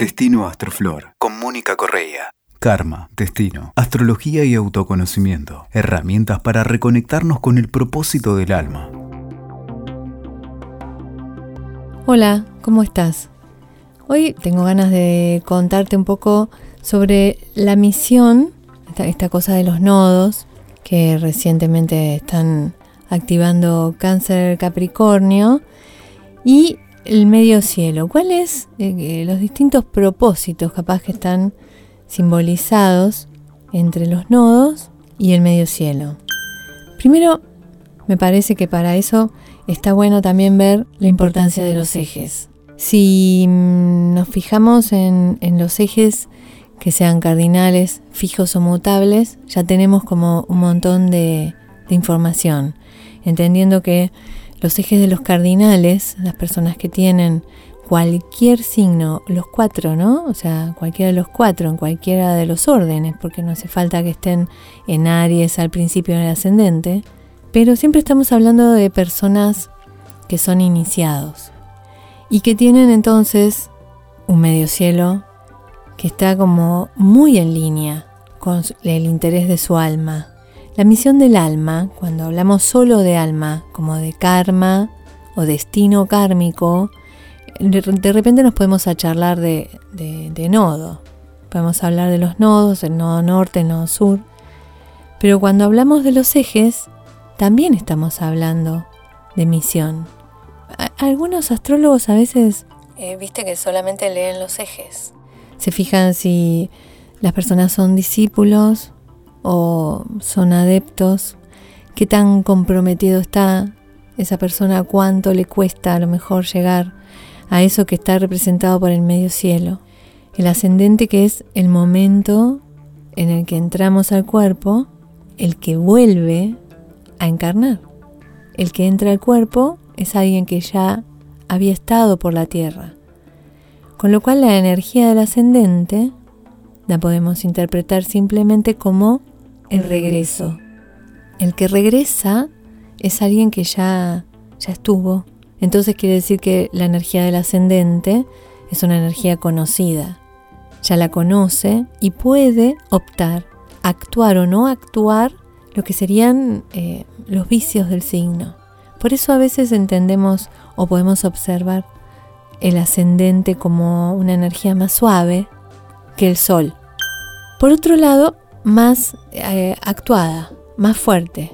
Destino Astroflor, con Mónica Correa. Karma, destino, astrología y autoconocimiento. Herramientas para reconectarnos con el propósito del alma. Hola, ¿cómo estás? Hoy tengo ganas de contarte un poco sobre la misión, esta, cosa de los nodos, que recientemente están activando cáncer Capricornio, y el medio cielo. ¿Cuáles eh, eh, los distintos propósitos capaz que están simbolizados entre los nodos y el medio cielo? Primero, me parece que para eso está bueno también ver la importancia de los ejes. Si mm, nos fijamos en, los ejes que sean cardinales, fijos o mutables, ya tenemos como un montón de información, entendiendo que los ejes de los cardinales, las personas que tienen cualquier signo, los cuatro, ¿no? O sea, cualquiera de los cuatro, en cualquiera de los órdenes, porque no hace falta que estén en Aries al principio del ascendente, pero siempre estamos hablando de personas que son iniciados y que tienen entonces un medio cielo que está como muy en línea con el interés de su alma, la misión del alma, cuando hablamos solo de alma, como de karma o destino kármico, de repente nos podemos a charlar de, de, nodo. Podemos hablar de los nodos, el nodo norte, el nodo sur. Pero cuando hablamos de los ejes, también estamos hablando de misión. Algunos astrólogos a veces, eh, viste que solamente leen los ejes. Se fijan si las personas son discípulos o son adeptos, qué tan comprometido está esa persona, cuánto le cuesta a lo mejor llegar a eso que está representado por el medio cielo. El ascendente que es el momento en el que entramos al cuerpo, el que vuelve a encarnar. El que entra al cuerpo es alguien que ya había estado por la tierra. Con lo cual la energía del ascendente la podemos interpretar simplemente como el regreso. El que regresa es alguien que ya, ya estuvo. Entonces quiere decir que la energía del ascendente es una energía conocida. Ya la conoce y puede optar, actuar o no actuar lo que serían eh, los vicios del signo. Por eso a veces entendemos o podemos observar el ascendente como una energía más suave que el sol. Por otro lado, más eh, actuada, más fuerte,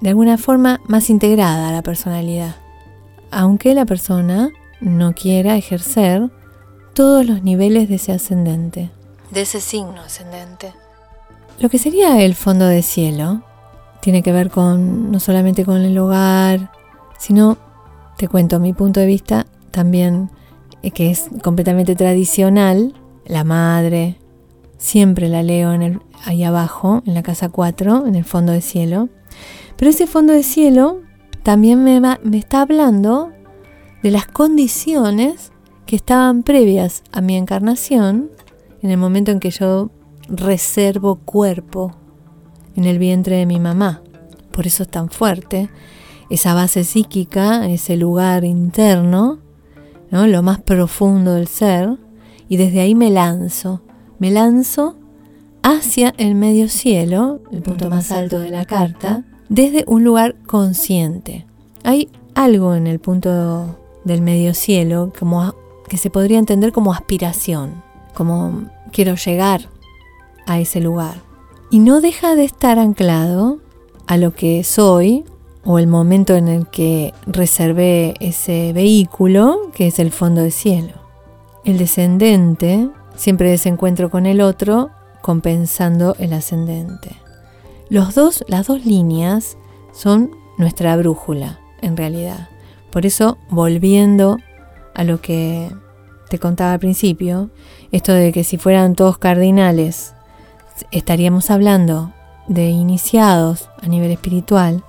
de alguna forma más integrada a la personalidad, aunque la persona no quiera ejercer todos los niveles de ese ascendente, de ese signo ascendente. Lo que sería el fondo de cielo tiene que ver con no solamente con el hogar, sino, te cuento mi punto de vista, también eh, que es completamente tradicional, la madre, siempre la leo en el, ahí abajo, en la casa 4, en el fondo de cielo. Pero ese fondo de cielo también me, me está hablando de las condiciones que estaban previas a mi encarnación, en el momento en que yo reservo cuerpo en el vientre de mi mamá. Por eso es tan fuerte esa base psíquica, ese lugar interno, ¿no? lo más profundo del ser, y desde ahí me lanzo me lanzo hacia el medio cielo, el punto más alto de la carta, desde un lugar consciente. Hay algo en el punto del medio cielo que se podría entender como aspiración, como quiero llegar a ese lugar. Y no deja de estar anclado a lo que soy o el momento en el que reservé ese vehículo, que es el fondo de cielo. El descendente siempre desencuentro con el otro, compensando el ascendente. Los dos, las dos líneas son nuestra brújula, en realidad. Por eso, volviendo a lo que te contaba al principio, esto de que si fueran todos cardinales, estaríamos hablando de iniciados a nivel espiritual,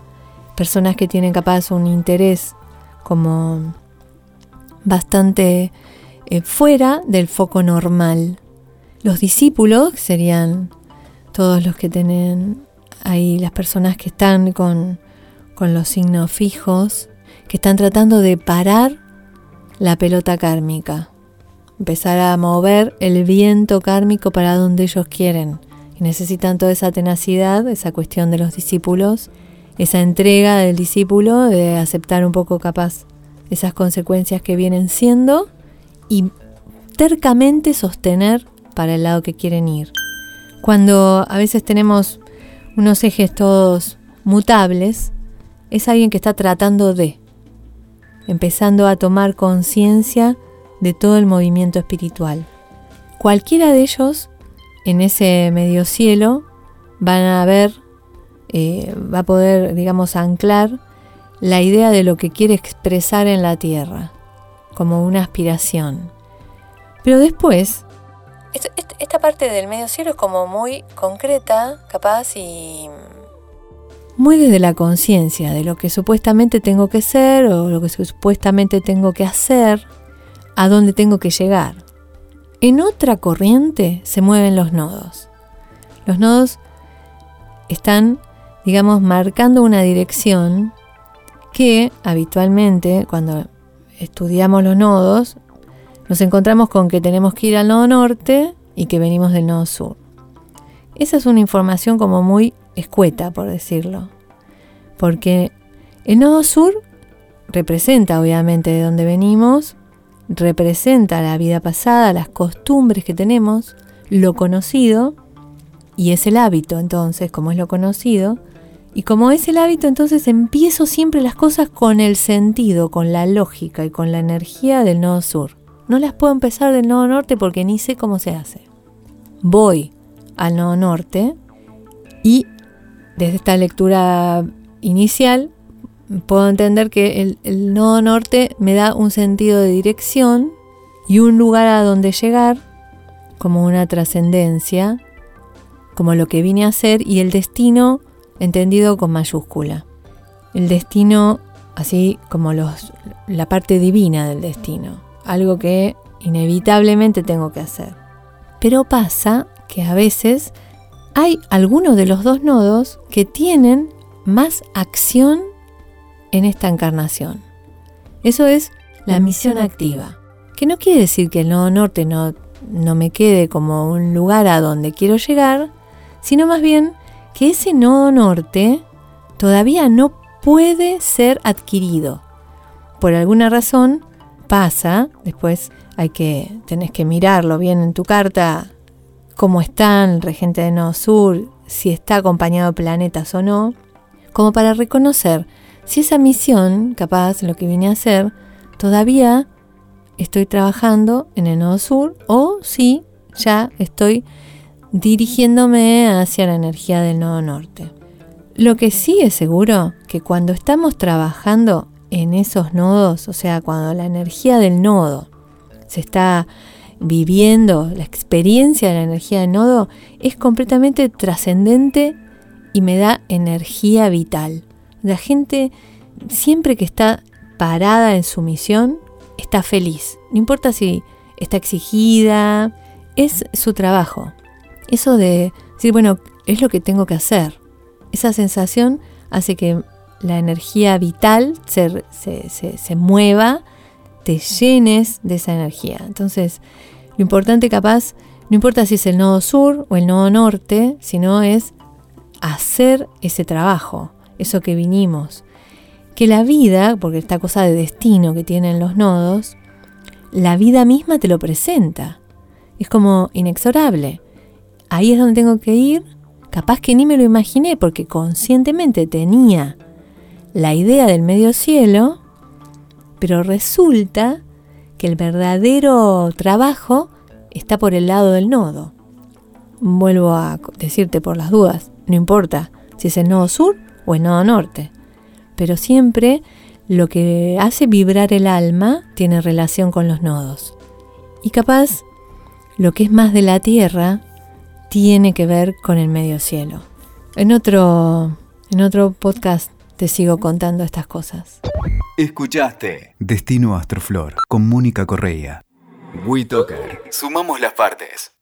personas que tienen capaz un interés como bastante eh, fuera del foco normal. Los discípulos serían todos los que tienen ahí las personas que están con, con los signos fijos, que están tratando de parar la pelota kármica. empezar a mover el viento kármico para donde ellos quieren. Y necesitan toda esa tenacidad, esa cuestión de los discípulos, esa entrega del discípulo de aceptar un poco capaz esas consecuencias que vienen siendo y tercamente sostener para el lado que quieren ir. Cuando a veces tenemos unos ejes todos mutables, es alguien que está tratando de, empezando a tomar conciencia de todo el movimiento espiritual. Cualquiera de ellos en ese medio cielo van a ver, eh, va a poder, digamos, anclar la idea de lo que quiere expresar en la tierra, como una aspiración. Pero después, esta parte del medio cielo es como muy concreta, capaz y muy desde la conciencia de lo que supuestamente tengo que ser o lo que supuestamente tengo que hacer, a dónde tengo que llegar. En otra corriente se mueven los nodos. Los nodos están, digamos, marcando una dirección que habitualmente cuando estudiamos los nodos nos encontramos con que tenemos que ir al nodo norte y que venimos del nodo sur. Esa es una información como muy escueta, por decirlo. Porque el nodo sur representa obviamente de dónde venimos, representa la vida pasada, las costumbres que tenemos, lo conocido, y es el hábito entonces, como es lo conocido, y como es el hábito entonces empiezo siempre las cosas con el sentido, con la lógica y con la energía del nodo sur. No las puedo empezar del nodo norte porque ni sé cómo se hace. Voy al nodo norte y desde esta lectura inicial puedo entender que el, nodo norte me da un sentido de dirección y un lugar a donde llegar, como una trascendencia, como lo que vine a hacer, y el destino entendido con mayúscula. El destino, así como la parte divina del destino, algo que inevitablemente tengo que hacer. Pero pasa que a veces hay algunos de los dos nodos que tienen más acción en esta encarnación. Eso es la misión activa, que no quiere decir que el nodo norte no, no me quede como un lugar a donde quiero llegar, sino más bien que ese nodo norte todavía no puede ser adquirido. Por alguna razón pasa, después hay que tenés que mirarlo bien en tu carta cómo están el regente de nodo sur, si está acompañado de planetas o no, como para reconocer si esa misión, capaz lo que vine a hacer, todavía estoy trabajando en el nodo sur o si ya estoy dirigiéndome hacia la energía del nodo norte. Lo que sí es seguro que cuando estamos trabajando en esos nodos, o sea, cuando la energía del nodo se está viviendo, la experiencia de la energía del nodo es completamente trascendente y me da energía vital. La gente siempre que está parada en su misión está feliz. No importa si está exigida, es su trabajo. Eso de decir, bueno, es lo que tengo que hacer. Esa sensación hace que la energía vital se, se, mueva, te llenes de esa energía. Entonces, lo importante capaz, no importa si es el nodo sur o el nodo norte, sino es hacer ese trabajo, eso que vinimos. Que la vida, porque esta cosa de destino que tienen los nodos, la vida misma te lo presenta. Es como inexorable. Ahí es donde tengo que ir. Capaz que ni me lo imaginé porque conscientemente tenía la idea del medio cielo, pero resulta que el verdadero trabajo está por el lado del nodo. Vuelvo a decirte por las dudas, no importa si es el nodo sur o el nodo norte, pero siempre lo que hace vibrar el alma tiene relación con los nodos. Y capaz lo que es más de la tierra tiene que ver con el medio cielo. En otro, en otro podcast te sigo contando estas cosas. Escuchaste Destino Astroflor con Mónica Correa. WeToker. Sumamos las partes.